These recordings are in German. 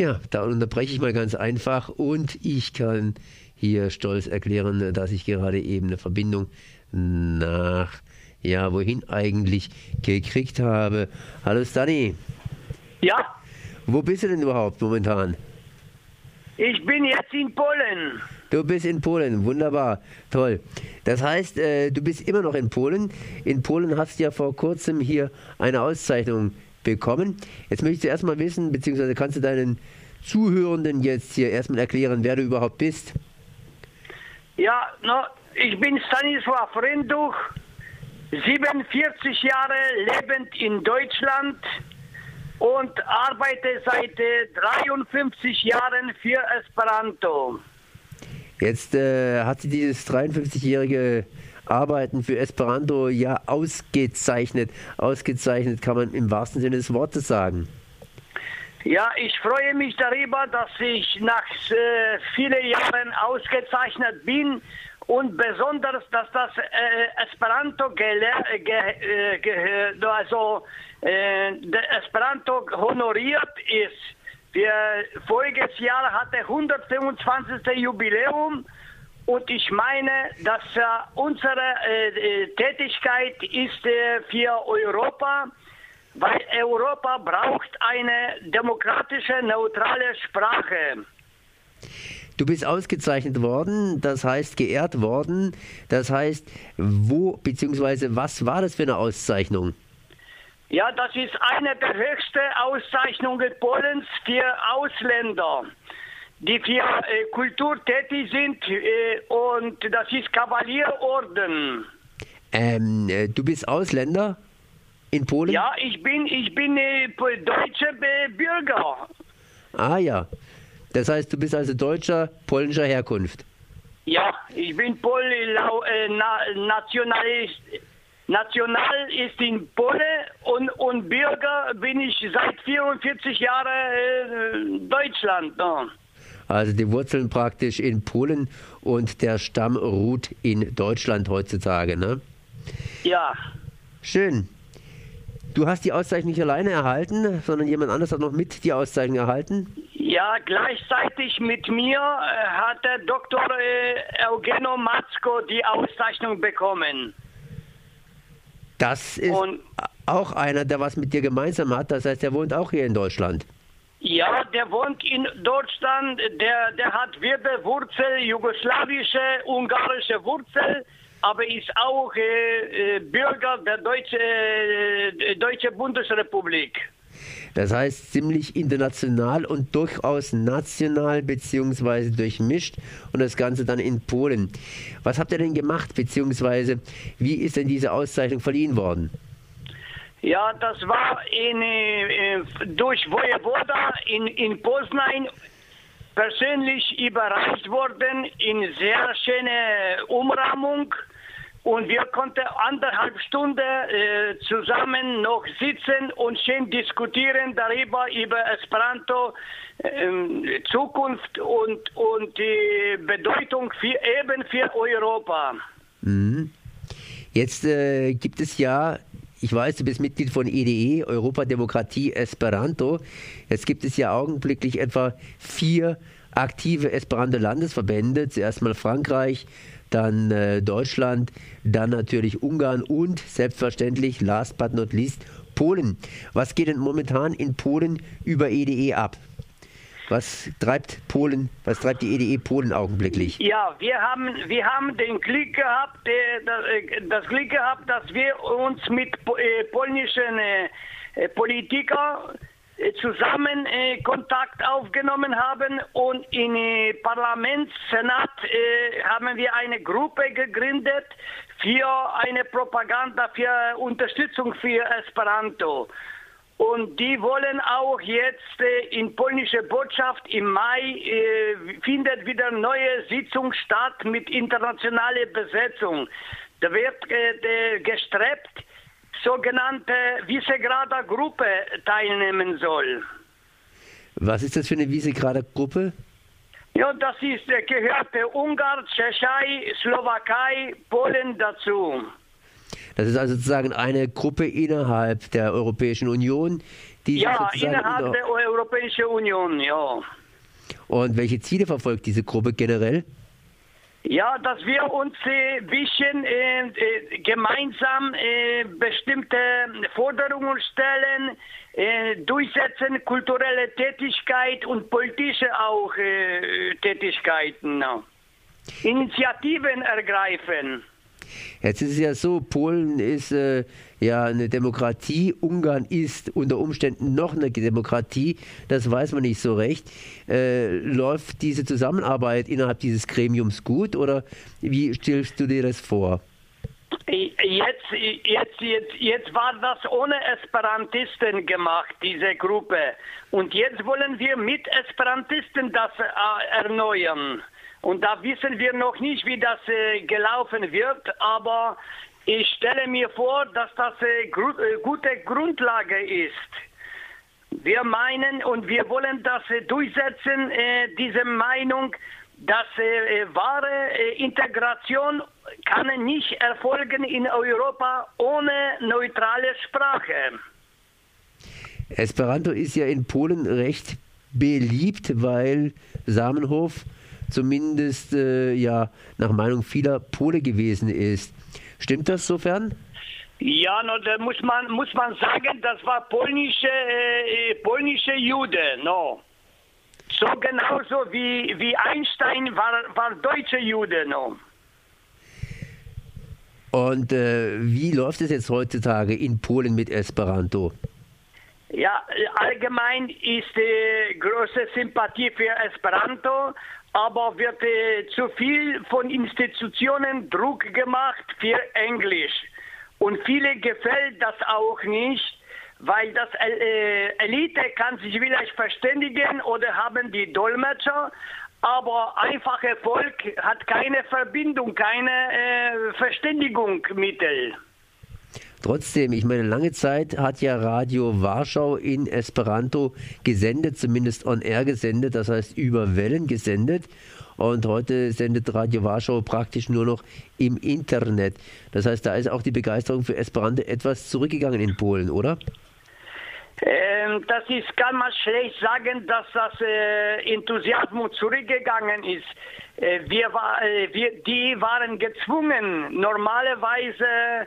Ja, da unterbreche ich mal ganz einfach und ich kann hier stolz erklären, dass ich gerade eben eine Verbindung nach, ja, wohin eigentlich gekriegt habe. Hallo Stani. Ja, Wo bist du denn überhaupt momentan? ich bin jetzt in Polen. Du bist in Polen, wunderbar, toll. Das heißt, äh, du bist immer noch in Polen. In Polen hast du ja vor kurzem hier eine Auszeichnung bekommen. Jetzt möchte ich zuerst mal wissen, beziehungsweise kannst du deinen Zuhörenden jetzt hier erstmal erklären, wer du überhaupt bist? Ja, no, ich bin Stanisław Renduch, 47 Jahre lebend in Deutschland und arbeite seit äh, 53 Jahren für Esperanto. Jetzt äh, hat sie dieses 53-jährige Arbeiten für Esperanto ja ausgezeichnet. Ausgezeichnet kann man im wahrsten Sinne des Wortes sagen. Ja, ich freue mich darüber, dass ich nach äh, vielen Jahren ausgezeichnet bin und besonders, dass das äh, Esperanto äh, äh, also äh, der Esperanto honoriert ist. Wir voriges Jahr hatte 125. Jubiläum und ich meine, dass unsere äh, äh, Tätigkeit ist äh, für Europa, weil Europa braucht eine demokratische, neutrale Sprache. Du bist ausgezeichnet worden, das heißt geehrt worden. Das heißt, wo bzw. was war das für eine Auszeichnung? Ja, das ist eine der höchsten Auszeichnungen Polens für Ausländer, die für äh, Kultur tätig sind äh, und das ist Kavalierorden. Ähm, äh, du bist Ausländer in Polen? Ja, ich bin ich bin äh, deutscher äh, Bürger. Ah ja. Das heißt, du bist also Deutscher polnischer Herkunft. Ja, ich bin Pol, äh, na, Nationalist. National ist in Polen und, und Bürger bin ich seit 44 Jahren äh, Deutschland. Ja. Also die Wurzeln praktisch in Polen und der Stamm ruht in Deutschland heutzutage. Ne? ja. Schön. Du hast die Auszeichnung nicht alleine erhalten, sondern jemand anderes hat noch mit die Auszeichnung erhalten. Ja, gleichzeitig mit mir äh, hat der Dr. Äh, Eugeno Matzko die Auszeichnung bekommen. Das ist Und- auch einer, der was mit dir gemeinsam hat. Das heißt, er wohnt auch hier in Deutschland. Ja, der wohnt in Deutschland, der, der hat wilde Wurzel, jugoslawische, ungarische Wurzel, aber ist auch äh, äh, Bürger der Deutsche, äh, Deutsche Bundesrepublik. Das heißt, ziemlich international und durchaus national beziehungsweise durchmischt und das Ganze dann in Polen. Was habt ihr denn gemacht, beziehungsweise wie ist denn diese Auszeichnung verliehen worden? Ja, das war in, äh, durch Wojewoda in, in Poznań persönlich überreicht worden in sehr schöne Umrahmung und wir konnten anderthalb Stunden äh, zusammen noch sitzen und schön diskutieren darüber über Esperanto ähm, Zukunft und und die Bedeutung für, eben für Europa. Mhm. Jetzt äh, gibt es ja, ich weiß, du bist Mitglied von EDE, Europa Demokratie Esperanto. Jetzt gibt es ja augenblicklich etwa vier aktive Esperanto-Landesverbände. Zuerst mal Frankreich, dann äh, Deutschland, dann natürlich Ungarn und selbstverständlich, last but not least, Polen. Was geht denn momentan in Polen über EDE ab? Was treibt Polen, was treibt die EDE Polen augenblicklich? Ja, wir haben, wir haben den Glück gehabt, äh, das, äh, das Glück gehabt, dass wir uns mit äh, polnischen Politikern zusammen Kontakt aufgenommen haben und im äh, Parlament, Senat haben wir eine Gruppe gegründet für eine Propaganda, für Unterstützung für Esperanto. Und die wollen auch jetzt äh, in polnische Botschaft im Mai äh, findet wieder neue Sitzung statt mit internationaler Besetzung. Da wird äh, gestrebt, sogenannte Visegrader Gruppe teilnehmen soll. Was ist das für eine Wiesegrader Gruppe? Ja, das ist, äh, gehört äh, Ungarn, Tschechei, Slowakei, Polen dazu. Das ist also sozusagen eine Gruppe innerhalb der Europäischen Union, Die Ja, innerhalb unter- der Europäischen Union, ja. Und welche Ziele verfolgt diese Gruppe generell? Ja, dass wir uns ein bisschen äh, äh, gemeinsam äh, bestimmte Forderungen stellen, äh, durchsetzen, kulturelle Tätigkeit und politische auch äh, Tätigkeiten. Initiativen ergreifen. Jetzt ist es ja so, Polen ist äh, ja eine Demokratie, Ungarn ist unter Umständen noch eine Demokratie, das weiß man nicht so recht. Äh, läuft diese Zusammenarbeit innerhalb dieses Gremiums gut oder wie stellst du dir das vor? Jetzt, jetzt, jetzt, jetzt war das ohne Esperantisten gemacht, diese Gruppe. Und jetzt wollen wir mit Esperantisten das äh, erneuern. Und da wissen wir noch nicht, wie das äh, gelaufen wird, aber ich stelle mir vor, dass das äh, gru äh, gute Grundlage ist. Wir meinen und wir wollen das äh, durchsetzen, äh, diese Meinung, dass äh, wahre Integration kann nicht erfolgen in Europa ohne neutrale Sprache. Esperanto ist ja in Polen recht beliebt, weil Samenhof zumindest äh, ja nach Meinung vieler Pole gewesen ist. Stimmt das sofern? Ja, no, da muss man muss man sagen, das war polnische äh, polnische Jude, no. So genauso wie wie Einstein war war deutsche Jude, no. Und äh, wie läuft es jetzt heutzutage in Polen mit Esperanto? Ja, allgemein ist äh, große Sympathie für Esperanto, aber wird äh, zu viel von Institutionen Druck gemacht für Englisch. Und viele gefällt das auch nicht, weil das äh, Elite kann sich vielleicht verständigen oder haben die Dolmetscher, aber einfache Volk hat keine Verbindung, keine äh, Verständigungsmittel. Trotzdem, ich meine, lange Zeit hat ja Radio Warschau in Esperanto gesendet, zumindest on air gesendet, das heißt über Wellen gesendet. Und heute sendet Radio Warschau praktisch nur noch im Internet. Das heißt, da ist auch die Begeisterung für Esperanto etwas zurückgegangen in Polen, oder? Ähm, das ist, kann man schlecht sagen, dass das äh, Enthusiasmus zurückgegangen ist. Äh, wir, äh, wir, die waren gezwungen, normalerweise,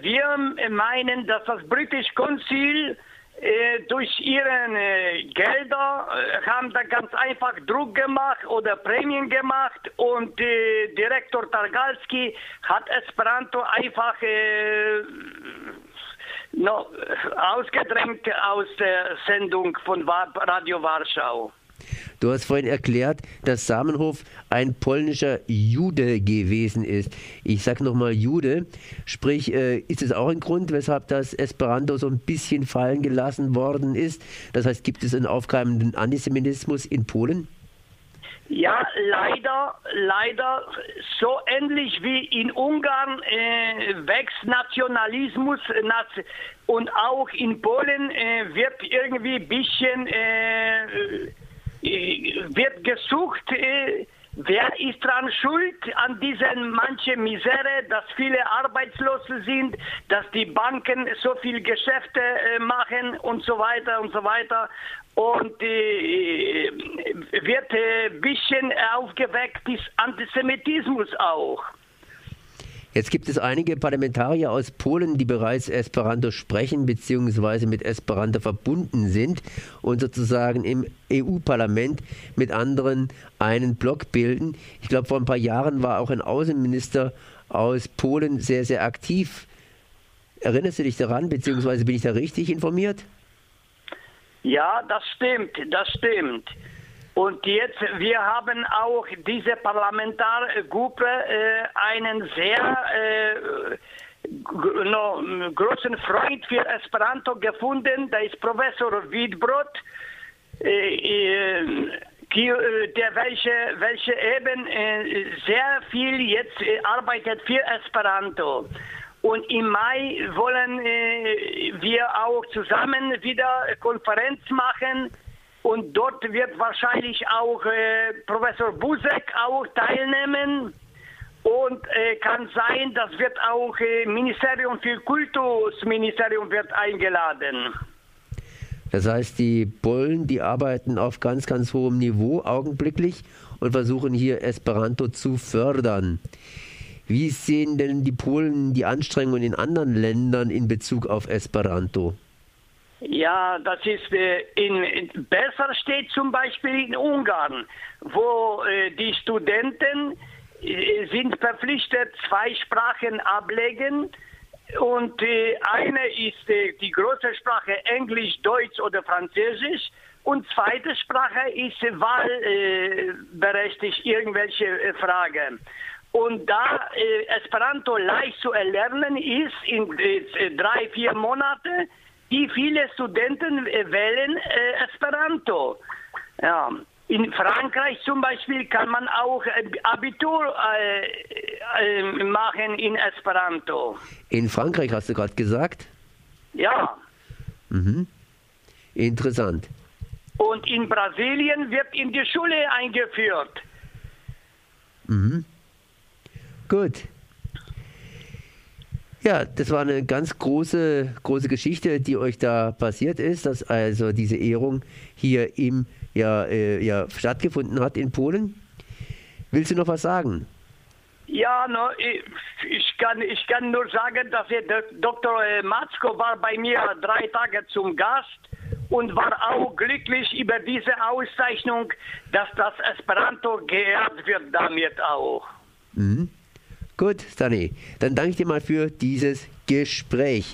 wir meinen, dass das britische Konzil äh, durch ihre äh, Gelder äh, haben da ganz einfach Druck gemacht oder Prämien gemacht und äh, Direktor Targalski hat Esperanto einfach äh, ausgedrängt aus der Sendung von Radio Warschau. Du hast vorhin erklärt, dass Samenhof ein polnischer Jude gewesen ist. Ich sage nochmal Jude. Sprich, äh, ist es auch ein Grund, weshalb das Esperanto so ein bisschen fallen gelassen worden ist? Das heißt, gibt es einen aufkeimenden Antisemitismus in Polen? Ja, leider, leider, so ähnlich wie in Ungarn äh, wächst Nationalismus Naz- und auch in Polen äh, wird irgendwie ein bisschen äh, wird gesucht, äh, wer ist dran schuld an diesen manche Misere, dass viele Arbeitslose sind, dass die Banken so viel Geschäfte äh, machen und so weiter und so weiter. Und äh, wird ein bisschen aufgeweckt, ist Antisemitismus auch. Jetzt gibt es einige Parlamentarier aus Polen, die bereits Esperanto sprechen bzw. mit Esperanto verbunden sind und sozusagen im EU-Parlament mit anderen einen Block bilden. Ich glaube, vor ein paar Jahren war auch ein Außenminister aus Polen sehr, sehr aktiv. Erinnerst du dich daran, beziehungsweise bin ich da richtig informiert? Ja, das stimmt, das stimmt. Und jetzt, wir haben auch diese Parlamentargruppe äh, einen sehr äh, no, großen Freund für Esperanto gefunden. Da ist Professor Wiedbrot, äh, äh, äh, der welche, welche eben äh, sehr viel jetzt arbeitet für Esperanto. Und im Mai wollen wir auch zusammen wieder Konferenz machen. Und dort wird wahrscheinlich auch äh, Professor Busek auch teilnehmen. Und äh, kann sein, das wird auch äh, Ministerium für Kultusministerium wird eingeladen. Das heißt, die Polen, die arbeiten auf ganz, ganz hohem Niveau augenblicklich und versuchen hier Esperanto zu fördern. Wie sehen denn die Polen die Anstrengungen in anderen Ländern in Bezug auf Esperanto? Ja, das ist äh, in, besser steht zum Beispiel in Ungarn, wo äh, die Studenten äh, sind verpflichtet, zwei Sprachen ablegen und äh, eine ist äh, die große Sprache Englisch, Deutsch oder Französisch und zweite Sprache ist wahlberechtigt irgendwelche äh, Fragen. Und da Esperanto leicht zu erlernen ist in drei, vier Monaten, die viele Studenten äh, wählen äh, Esperanto. Ja. In Frankreich zum Beispiel kann man auch äh, Abitur äh, machen in Esperanto. In Frankreich hast du gerade gesagt? Ja. Mhm. Interessant. Und in Brasilien wird in die Schule eingeführt. Mhm. Gut. Ja, das war eine ganz große, große Geschichte, die euch da passiert ist, dass also diese Ehrung hier im, ja, äh, ja, stattgefunden hat in Polen. Willst du noch was sagen? Ja, no, ich, ich, kann, ich kann nur sagen, dass der Dr. Äh, Matzko war bei mir drei Tage zum Gast und war auch glücklich über diese Auszeichnung, dass das Esperanto geehrt wird damit auch. Mhm. Gut, Stani, dann danke ich dir mal für dieses Gespräch.